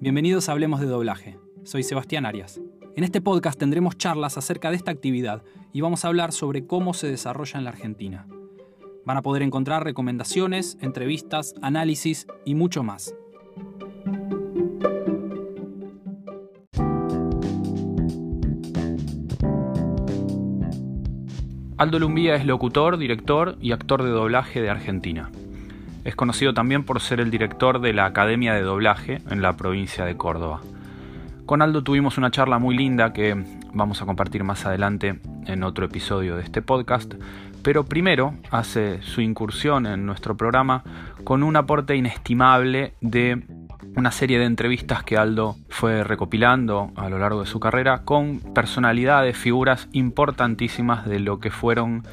Bienvenidos a Hablemos de Doblaje. Soy Sebastián Arias. En este podcast tendremos charlas acerca de esta actividad y vamos a hablar sobre cómo se desarrolla en la Argentina. Van a poder encontrar recomendaciones, entrevistas, análisis y mucho más. Aldo Lumbía es locutor, director y actor de doblaje de Argentina. Es conocido también por ser el director de la Academia de Doblaje en la provincia de Córdoba. Con Aldo tuvimos una charla muy linda que vamos a compartir más adelante en otro episodio de este podcast, pero primero hace su incursión en nuestro programa con un aporte inestimable de una serie de entrevistas que Aldo fue recopilando a lo largo de su carrera con personalidades, figuras importantísimas de lo que fueron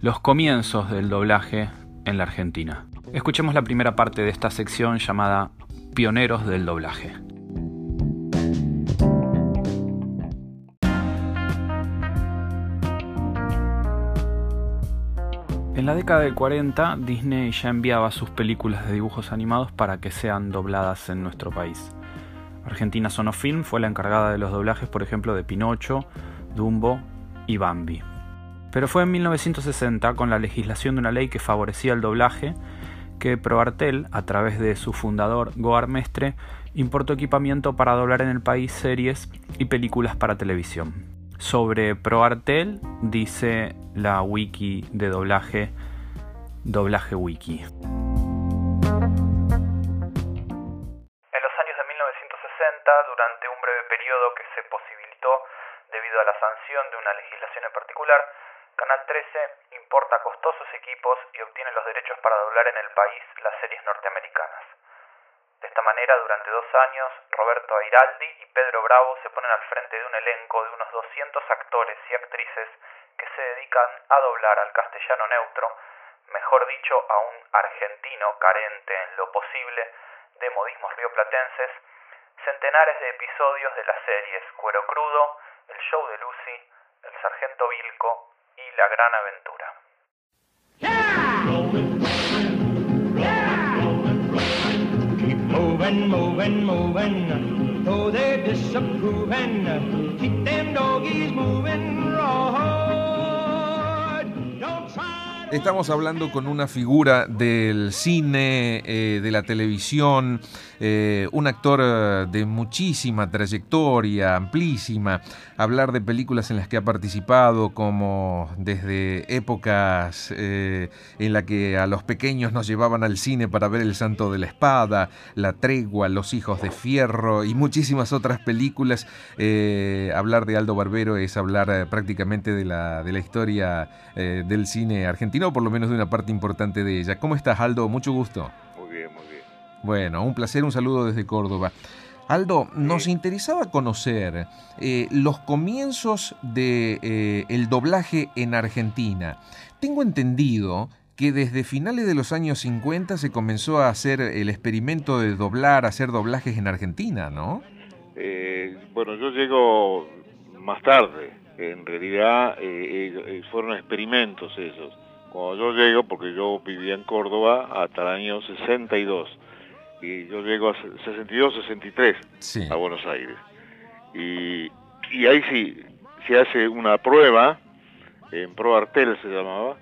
los comienzos del doblaje en la Argentina. Escuchemos la primera parte de esta sección llamada Pioneros del doblaje. En la década del 40, Disney ya enviaba sus películas de dibujos animados para que sean dobladas en nuestro país. Argentina Sonofilm fue la encargada de los doblajes, por ejemplo, de Pinocho, Dumbo y Bambi. Pero fue en 1960, con la legislación de una ley que favorecía el doblaje, que ProArtel, a través de su fundador Goar Mestre, importó equipamiento para doblar en el país series y películas para televisión. Sobre ProArtel dice la wiki de doblaje Doblaje Wiki. En los años de 1960, durante un breve periodo que se posibilitó debido a la sanción de una legislación en particular, Canal 13 importa costosos equipos y obtiene los derechos para doblar en el país las series norteamericanas. De esta manera, durante dos años, Roberto Airaldi y Pedro Bravo se ponen al frente de un elenco de unos 200 actores y actrices que se dedican a doblar al castellano neutro, mejor dicho, a un argentino carente en lo posible de modismos rioplatenses, centenares de episodios de las series Cuero Crudo, El Show de Lucy, El Sargento Vilco, La Gran Aventura. Keep Estamos hablando con una figura del cine, eh, de la televisión, eh, un actor eh, de muchísima trayectoria, amplísima. Hablar de películas en las que ha participado, como desde épocas en la que a los pequeños nos llevaban al cine para ver El Santo de la Espada, La Tregua, Los Hijos de Fierro y muchísimas otras películas. hablar de Aldo Barbero es hablar prácticamente de la, de la historia del cine argentino, o por lo menos de una parte importante de ella. ¿Cómo estás, Aldo? Mucho gusto. Muy bien, muy bien. Bueno, un placer, un saludo desde Córdoba. Aldo, nos interesaba conocer eh, los comienzos del de, el doblaje en Argentina. Tengo entendido que desde finales de los años 50 se comenzó a hacer el experimento de doblar, hacer doblajes en Argentina, ¿no? Eh, bueno, yo llego más tarde. En realidad eh, fueron experimentos esos. Cuando yo llego, porque yo vivía en Córdoba hasta el año 62, y yo llego a 62, 63 Sí. a Buenos Aires. Y, y ahí sí, se hace una prueba, en Pro Artel se llamaba,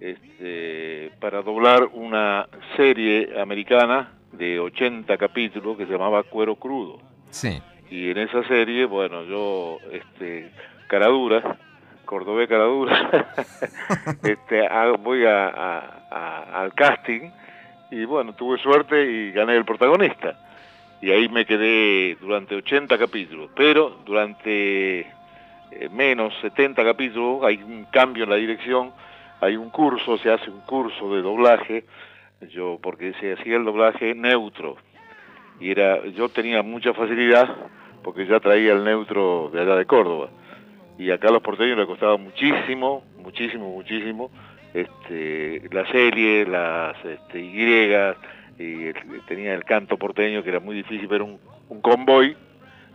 este, para doblar una serie americana de 80 capítulos que se llamaba Cuero Crudo. Sí. Y en esa serie, bueno, yo, este, caradura, cordobés caradura, este, hago- voy a, a- a- al casting y bueno, tuve suerte y gané el protagonista. Y ahí me quedé durante 80 capítulos, pero durante eh, menos 70 capítulos hay un cambio en la dirección, hay un curso, se hace un curso de doblaje, yo porque se hacía el doblaje neutro. Y era yo tenía mucha facilidad porque ya traía el neutro de allá de Córdoba y acá a los porteños les costaba muchísimo, muchísimo, muchísimo este, la serie, las este, Y, y tenía el canto porteño que era muy difícil ver un, un convoy,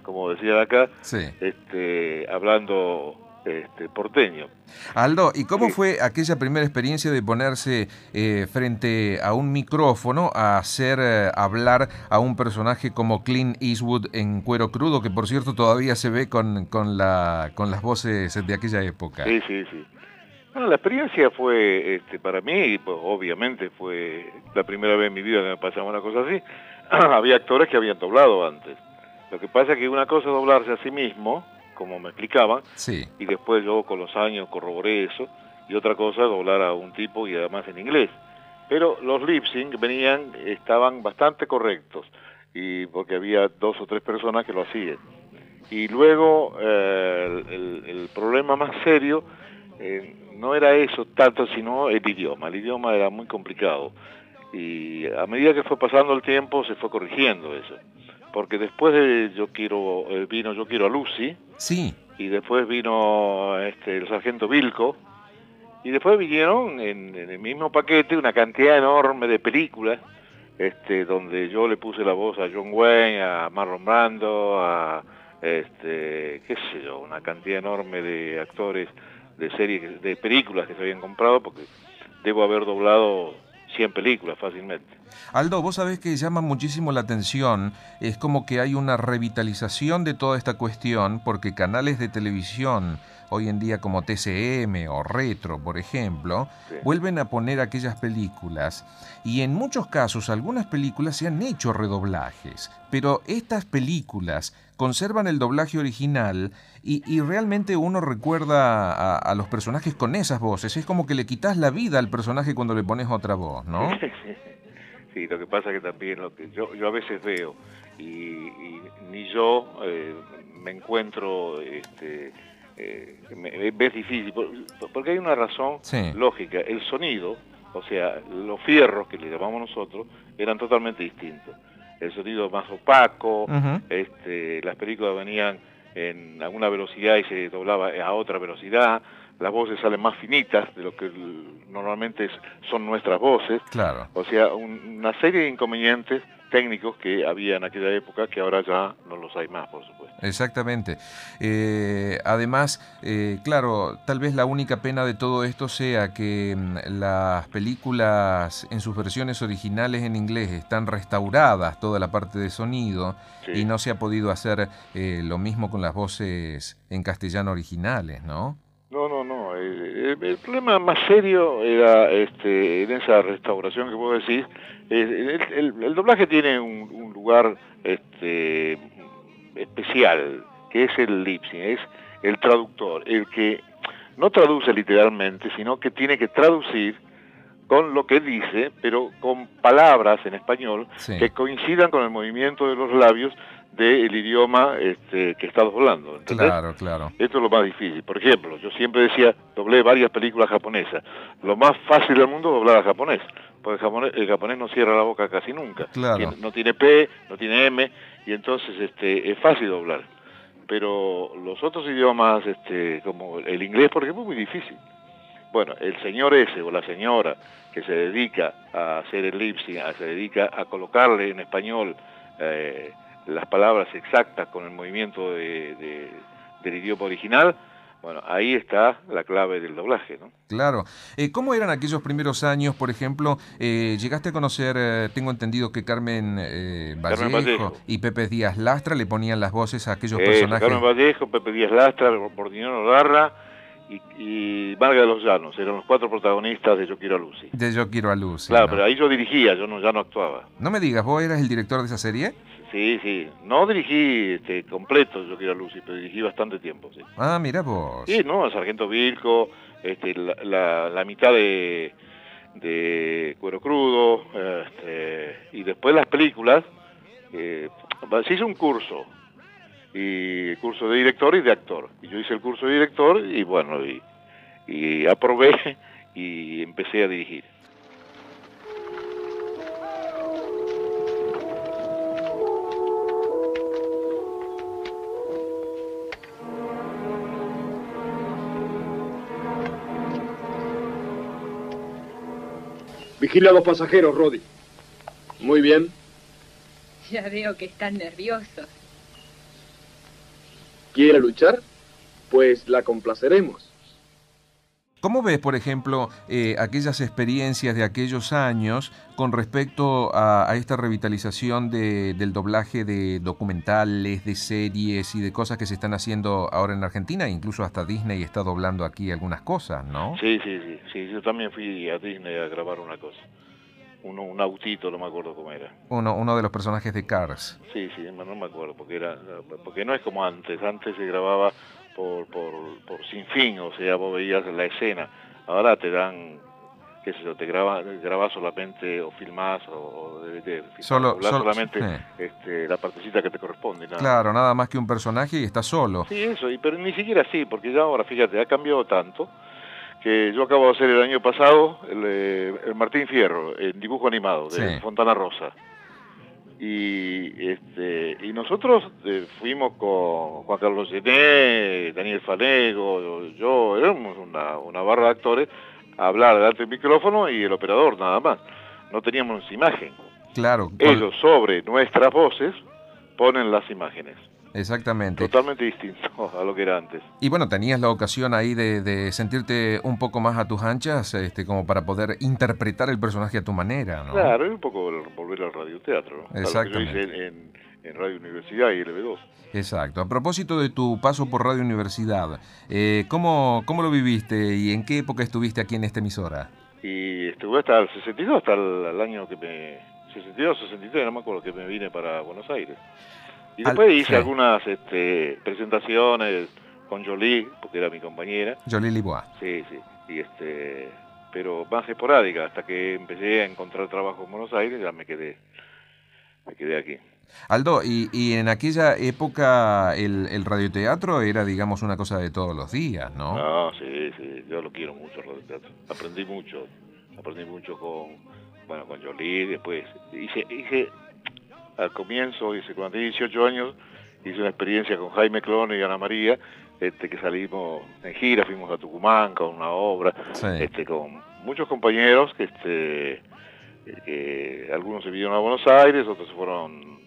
como decían acá, Sí. este, hablando este, porteño. Aldo, ¿y cómo Sí. fue aquella primera experiencia de ponerse eh, frente a un micrófono a hacer eh, hablar a un personaje como Clint Eastwood en cuero crudo, que por cierto todavía se ve con, con, la, con las voces de aquella época? Sí, sí, sí. Bueno, la experiencia fue, este, para mí, pues, obviamente fue la primera vez en mi vida que me pasaba una cosa así. Había actores que habían doblado antes. Lo que pasa es que una cosa es doblarse a sí mismo, como me explicaban, Sí, y después yo con los años corroboré eso, y otra cosa doblar a un tipo y además en inglés. Pero los lip sync venían, estaban bastante correctos, y porque había dos o tres personas que lo hacían. Y luego eh, el problema más serio eh, no era eso tanto, sino el idioma. El idioma era muy complicado. Y a medida que fue pasando el tiempo se fue corrigiendo eso. Porque después de Yo quiero, eh, vino Yo quiero a Lucy, sí, y después vino este, el sargento Vilco, y después vinieron en, en el mismo paquete una cantidad enorme de películas, este, donde yo le puse la voz a John Wayne, a Marlon Brando, a este, qué sé yo, una cantidad enorme de actores de series, de películas que se habían comprado, porque debo haber doblado 100 películas fácilmente. Aldo, vos sabés que llama muchísimo la atención, es como que hay una revitalización de toda esta cuestión, porque canales de televisión, hoy en día como TCM o Retro, por ejemplo, Sí. vuelven a poner aquellas películas, y en muchos casos algunas películas se han hecho redoblajes, pero estas películas conservan el doblaje original y, y realmente uno recuerda a, a los personajes con esas voces, es como que le quitas la vida al personaje cuando le pones otra voz, ¿no? Sí, lo que pasa que también lo que yo, yo a veces veo y, y ni yo eh, me encuentro, este, eh, es difícil, por- porque hay una razón Sí. lógica. El sonido, o sea, los fierros que le llamamos nosotros, eran totalmente distintos. El sonido más opaco, este, las películas venían en alguna velocidad y se doblaba a otra velocidad, las voces salen más finitas de lo que normalmente son nuestras voces, Claro. o sea, un- una serie de inconvenientes técnicos que había en aquella época que ahora ya no los hay más, por supuesto. Exactamente. Eh, además, eh, claro, tal vez la única pena de todo esto sea que mm, las películas en sus versiones originales en inglés están restauradas, toda la parte de sonido, Sí. y no se ha podido hacer eh, lo mismo con las voces en castellano originales, ¿no? No, no, no. El, el- el problema más serio era este, en esa restauración que vos decís. el, el- doblaje tiene un, un lugar este, especial, que es el lip sync, es el traductor, el que no traduce literalmente, sino que tiene que traducir con lo que dice, pero con palabras en español Sí. que coincidan con el movimiento de los labios del idioma este, que está doblando. ¿entendés? Claro, claro. Esto es lo más difícil. Por ejemplo, yo siempre decía, doblé varias películas japonesas. Lo más fácil del mundo es doblar a japonés, porque el japonés, el japonés no cierra la boca casi nunca. Claro. No tiene P, no tiene M, y entonces este, es fácil doblar. Pero los otros idiomas, este, como el inglés, por ejemplo, es muy difícil. Bueno, el señor ese o la señora que se dedica a hacer el lip sync, a- se dedica a colocarle en español eh, las palabras exactas con el movimiento de- de- del idioma original, bueno, ahí está la clave del doblaje, ¿no? Claro. Eh, ¿Cómo eran aquellos primeros años, por ejemplo? eh, ¿Llegaste a conocer, eh, tengo entendido que Carmen, eh, Vallejo, Carmen Vallejo. y Pepe Díaz Lastra le ponían las voces a aquellos personajes? Carmen Vallejo, Pepe Díaz Lastra, Bordinero Larra y, y Vargas de los Llanos, eran los cuatro protagonistas de Yo quiero a Lucy. De Yo quiero a Lucy. claro, ¿no? pero ahí yo dirigía, yo no, ya no actuaba. No me digas, ¿vos eras el director de esa serie? Sí, sí, no dirigí este, completo Yo quiero a Lucy, pero dirigí bastante tiempo, sí. Ah, mira vos. Sí, ¿no? Sargento Vilco, este, la, la, la mitad de, de Cuero Crudo, este, y después las películas. eh, se hizo un curso, y curso de director y de actor. Y yo hice el curso de director y bueno, y, y aprobé y empecé a dirigir. Vigila a los pasajeros, Roddy. Muy bien. Ya veo que están nerviosos. ¿Quiere luchar? pues la complaceremos. ¿Cómo ves, por ejemplo, eh, aquellas experiencias de aquellos años con respecto a, a esta revitalización de- del doblaje de documentales, de series y de cosas que se están haciendo ahora en Argentina? Incluso hasta Disney está doblando aquí algunas cosas, ¿no? Sí, sí, sí, sí, yo también fui a Disney a grabar una cosa. Uno, un autito, no me acuerdo cómo era. Uno, uno de los personajes de Cars. Sí, sí, no me acuerdo, porque era porque no es como antes, antes se grababa por, por, por sin fin, o sea, vos veías la escena, ahora te dan, qué sé yo, te graba, grabás solamente o filmás o, de, Solo- solo- solamente sí. este, la partecita que te corresponde. nada. Claro, nada más que un personaje y está solo. Sí, eso, y, pero ni siquiera así, porque ya ahora, fíjate, ha cambiado tanto que yo acabo de hacer el año pasado el, eh, el Martín Fierro, en dibujo animado, de Sí. Fontana Rosa. Y este y nosotros eh, fuimos con Juan Carlos Gené, Daniel Fanego, yo, éramos una, una barra de actores a hablar delante del micrófono y el operador nada más. No teníamos imagen. Claro, Ellos sobre nuestras voces ponen las imágenes. Exactamente. Totalmente distinto a lo que era antes. Y bueno, tenías la ocasión ahí de, de sentirte un poco más a tus anchas, este, como para poder interpretar el personaje a tu manera, ¿no? Claro, es un poco volver al radioteatro, ¿no? A lo que yo Exactamente. hice en, en Radio Universidad y LB2. Exacto. A propósito de tu paso por Radio Universidad, eh, ¿cómo, ¿cómo lo viviste y en qué época estuviste aquí en esta emisora? Y estuve hasta el 62, hasta el, el año que me... 62, 63, no me acuerdo, que me vine para Buenos Aires. Y Al- después hice sí. algunas este, presentaciones con Jolie, porque era mi compañera. Jolie Libois. Sí, sí. Y este, pero más esporádica, hasta que empecé a encontrar trabajo en Buenos Aires, ya me quedé, me quedé aquí. Aldo, y, y en aquella época el, el radioteatro era, digamos, una cosa de todos los días, ¿no? No, sí, sí, yo lo quiero mucho el radioteatro. Aprendí mucho, aprendí mucho con, bueno, con Jolie, después hice, hice, al comienzo, hice cuando tenía 18 años, hice una experiencia con Jaime Clone y Ana María, este, que salimos en gira, fuimos a Tucumán con una obra, Sí. este, con muchos compañeros que, este, que algunos se vinieron a Buenos Aires, otros se fueron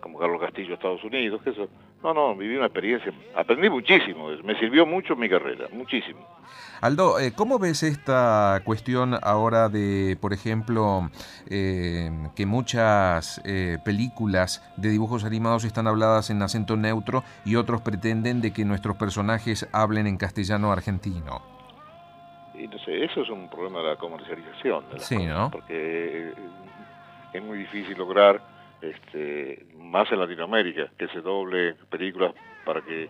como Carlos Castillo a Estados Unidos, que eso. No, no, viví una experiencia, aprendí muchísimo, me sirvió mucho mi carrera, muchísimo. Aldo, eh, ¿cómo ves esta cuestión ahora de, por ejemplo, eh, que muchas eh, películas de dibujos animados están habladas en acento neutro y otros pretenden de que nuestros personajes hablen en castellano argentino? Y no sé, eso es un problema de la comercialización. De Sí, cosas, ¿no? Porque es muy difícil lograr, este, más en Latinoamérica, que se doble películas para que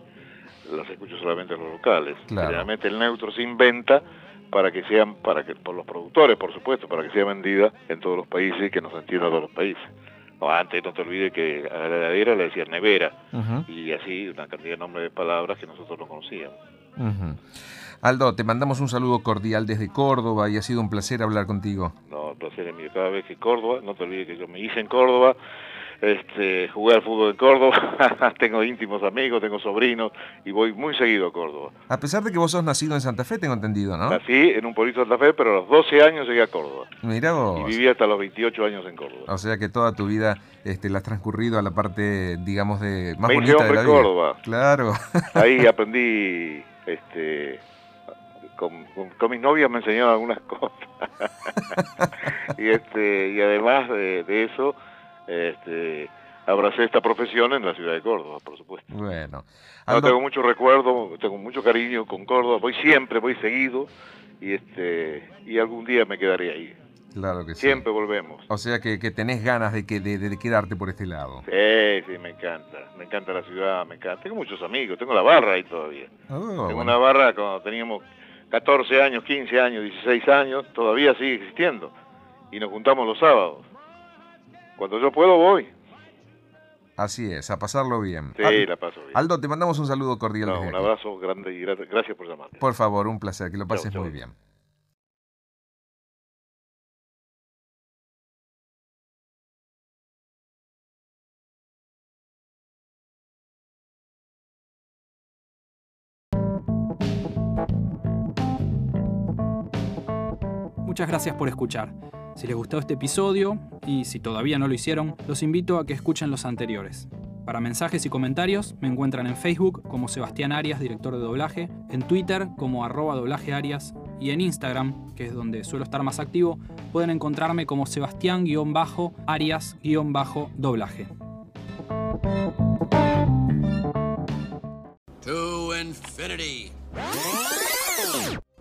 las escuchen solamente los locales. Claro. Generalmente el neutro se inventa para que sean, para que por los productores, por supuesto, para que sea vendida en todos los países y que nos entienda todos los países. No, antes no te olvides que a la heladera le decían nevera y así una cantidad de nombres de palabras que nosotros no conocíamos. Aldo, te mandamos un saludo cordial desde Córdoba y ha sido un placer hablar contigo. No, el placer es mío. Cada vez que Córdoba, no te olvides que yo me hice en Córdoba, este, jugué al fútbol en Córdoba, tengo íntimos amigos, tengo sobrinos y voy muy seguido a Córdoba. A pesar de que vos sos nacido en Santa Fe, tengo entendido, ¿no? Nací en un pueblito de Santa Fe, pero a los 12 años llegué a Córdoba Mira y vos. viví hasta los 28 años en Córdoba. O sea que toda tu vida este, la has transcurrido a la parte, digamos, de más bonita de la vida. Córdoba. Claro. Ahí aprendí, este, con, con- con mis novias me enseñaron algunas cosas. y este, y además de, de eso, este, abracé esta profesión en la ciudad de Córdoba, por supuesto. Bueno. No, Aldo, tengo mucho recuerdo, tengo mucho cariño con Córdoba, voy siempre, voy seguido y este y algún día me quedaré ahí. claro que sí. Siempre volvemos. O sea que, que tenés ganas de, que, de, de quedarte por este lado. Sí, sí, me encanta, me encanta la ciudad, me encanta. Tengo muchos amigos, tengo la barra ahí todavía. Oh, tengo bueno. una barra cuando teníamos 14 años, 15 años, 16 años, todavía sigue existiendo. Y nos juntamos los sábados. Cuando yo puedo voy. Así es, a pasarlo bien. Sí, Al- la paso bien. Aldo, te mandamos un saludo cordial No, un abrazo grande y gra- gracias por llamarme. Por favor, un placer, que lo pases chau. muy bien. Gracias por escuchar. Si les gustó este episodio, y si todavía no lo hicieron, los invito a que escuchen los anteriores. Para mensajes y comentarios me encuentran en Facebook como Sebastián Arias, director de doblaje, en Twitter como arroba doblaje Arias y en Instagram, que es donde suelo estar más activo, pueden encontrarme como Sebastián-Arias-doblaje. To infinity.